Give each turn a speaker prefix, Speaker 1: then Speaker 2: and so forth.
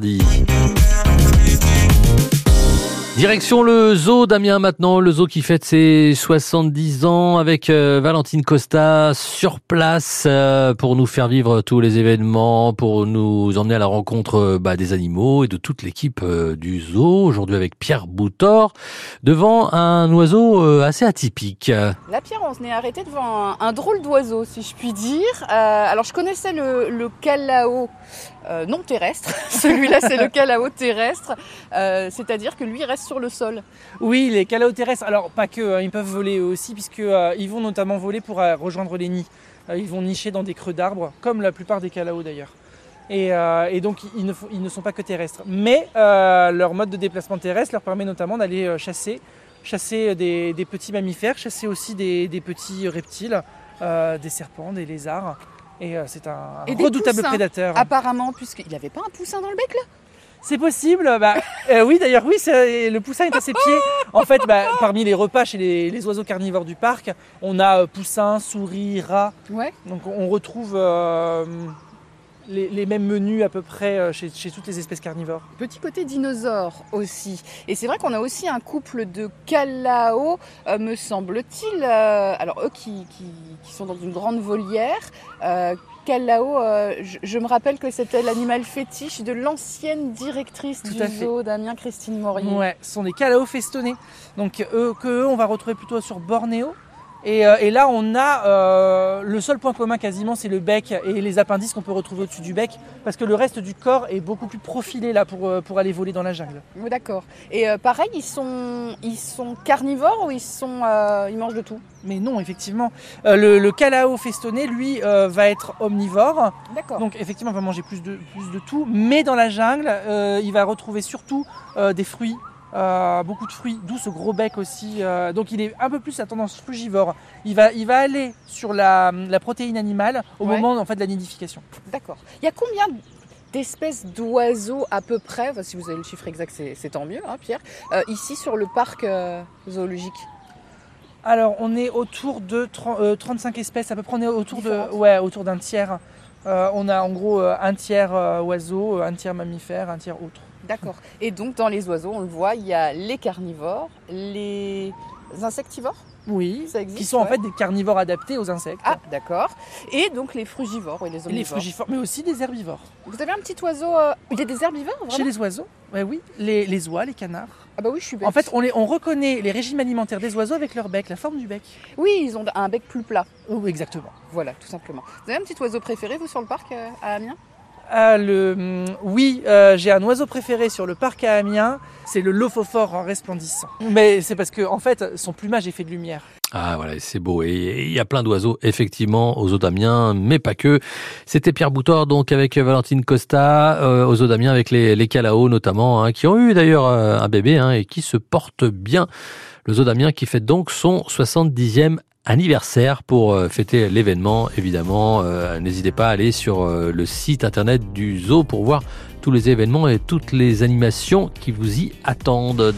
Speaker 1: the Direction le zoo d'Amiens maintenant, le zoo qui fête ses 70 ans avec euh, Valentine Costa sur place euh, pour nous faire vivre tous les événements, pour nous emmener à la rencontre euh, bah, des animaux et de toute l'équipe du zoo. Aujourd'hui avec Pierre Boutor devant un oiseau assez atypique.
Speaker 2: La Pierre, on s'est arrêté devant un, drôle d'oiseau si je puis dire. alors je connaissais le, le calao non terrestre, celui-là c'est le calao terrestre, c'est-à-dire que lui reste sur le sol.
Speaker 3: Oui, les calaos terrestres, alors pas que, hein, ils peuvent voler aussi, puisqu'ils euh, ils vont notamment voler pour euh, rejoindre les nids. Euh, ils vont nicher dans des creux d'arbres, comme la plupart des calaos d'ailleurs. Et, donc ils ne, ils ne, sont pas que terrestres. Mais leur mode de déplacement terrestre leur permet notamment d'aller chasser, chasser des, petits mammifères, chasser aussi des, petits reptiles, des serpents, des lézards. Et c'est un, redoutable prédateur.
Speaker 2: Apparemment, puisqu'il n'avait pas un poussin dans le bec là?
Speaker 3: C'est possible. Bah, euh, oui, d'ailleurs, oui, le poussin est à ses pieds. En fait, bah, parmi les repas chez les, oiseaux carnivores du parc, on a euh, poussin, souris, rat.
Speaker 2: Ouais.
Speaker 3: Donc on retrouve euh, les, mêmes menus à peu près chez, toutes les espèces carnivores.
Speaker 2: Petit côté dinosaure aussi. Et c'est vrai qu'on a aussi un couple de calao, me semble-t-il. alors eux qui, sont dans une grande volière Calao, euh, je, me rappelle que c'était l'animal fétiche de l'ancienne directrice du zoo Damien Christine Morier.
Speaker 3: Ouais, ce sont des Calao festonnés. Donc eux, que eux, on va retrouver plutôt sur Bornéo. Euh, et, là, on a euh, le seul point commun quasiment, c'est le bec et les appendices qu'on peut retrouver au-dessus du bec, parce que le reste du corps est beaucoup plus profilé là pour, euh, pour aller voler dans la jungle.
Speaker 2: D'accord. Et pareil, ils sont, ils sont carnivores ou ils, sont, ils mangent de tout?
Speaker 3: Mais non, effectivement. le, le calao festonné, lui, va être omnivore.
Speaker 2: D'accord.
Speaker 3: Donc effectivement, il va manger plus de, plus de tout. Mais dans la jungle, il va retrouver surtout des fruits, euh, beaucoup de fruits, d'où ce gros bec aussi. Euh, donc il est un peu plus à tendance frugivore. Il va, il va aller sur la, protéine animale au moment en fait, de la nidification.
Speaker 2: D'accord. Il y a combien d'espèces d'oiseaux à peu près, si vous avez le chiffre exact c'est tant mieux, hein, Pierre, euh, ici sur le parc zoologique?
Speaker 3: Alors on est autour de 35 espèces, à peu près on est autour, de, ouais, autour d'un tiers. on a en gros un tiers oiseaux, un tiers mammifères, un tiers autres.
Speaker 2: D'accord. Et donc dans les oiseaux, on le voit, il y a les carnivores, les insectivores
Speaker 3: oui, qui sont en fait des carnivores adaptés aux insectes.
Speaker 2: Ah, d'accord. Et donc les frugivores et les omnivores.
Speaker 3: Les frugivores, mais aussi des herbivores.
Speaker 2: Vous avez un petit oiseau. Euh, il y a des herbivores vraiment
Speaker 3: Chez les oiseaux Oui, les, les oies, les canards.
Speaker 2: Ah bah oui, je suis bête.
Speaker 3: En fait, on, les, on reconnaît les régimes alimentaires des oiseaux avec leur bec, la forme du bec.
Speaker 2: Oui, ils ont un bec plus plat.
Speaker 3: Oh, exactement.
Speaker 2: Voilà, tout simplement. Vous avez un petit oiseau préféré, vous, sur le parc euh, à Amiens?
Speaker 3: Ah, le, mm, oui, euh, j'ai un oiseau préféré sur le parc à Amiens, c'est le lophophore en resplendissant. Mais c'est parce que en fait, son plumage est fait de lumière.
Speaker 1: Ah voilà, c'est beau. Et il y a plein d'oiseaux, effectivement, aux eaux d'Amiens, mais pas que. C'était Pierre Boutor, donc avec Valentine Costa, euh, aux eaux d'Amiens, avec les, les Calao notamment, hein, qui ont eu d'ailleurs euh, un bébé hein, et qui se portent bien. Le zoo d'Amiens qui fête donc son 70e anniversaire pour euh, fêter l'événement. Évidemment, euh, n'hésitez pas à aller sur euh, le site internet du zoo pour voir tous les événements et toutes les animations qui vous y attendent.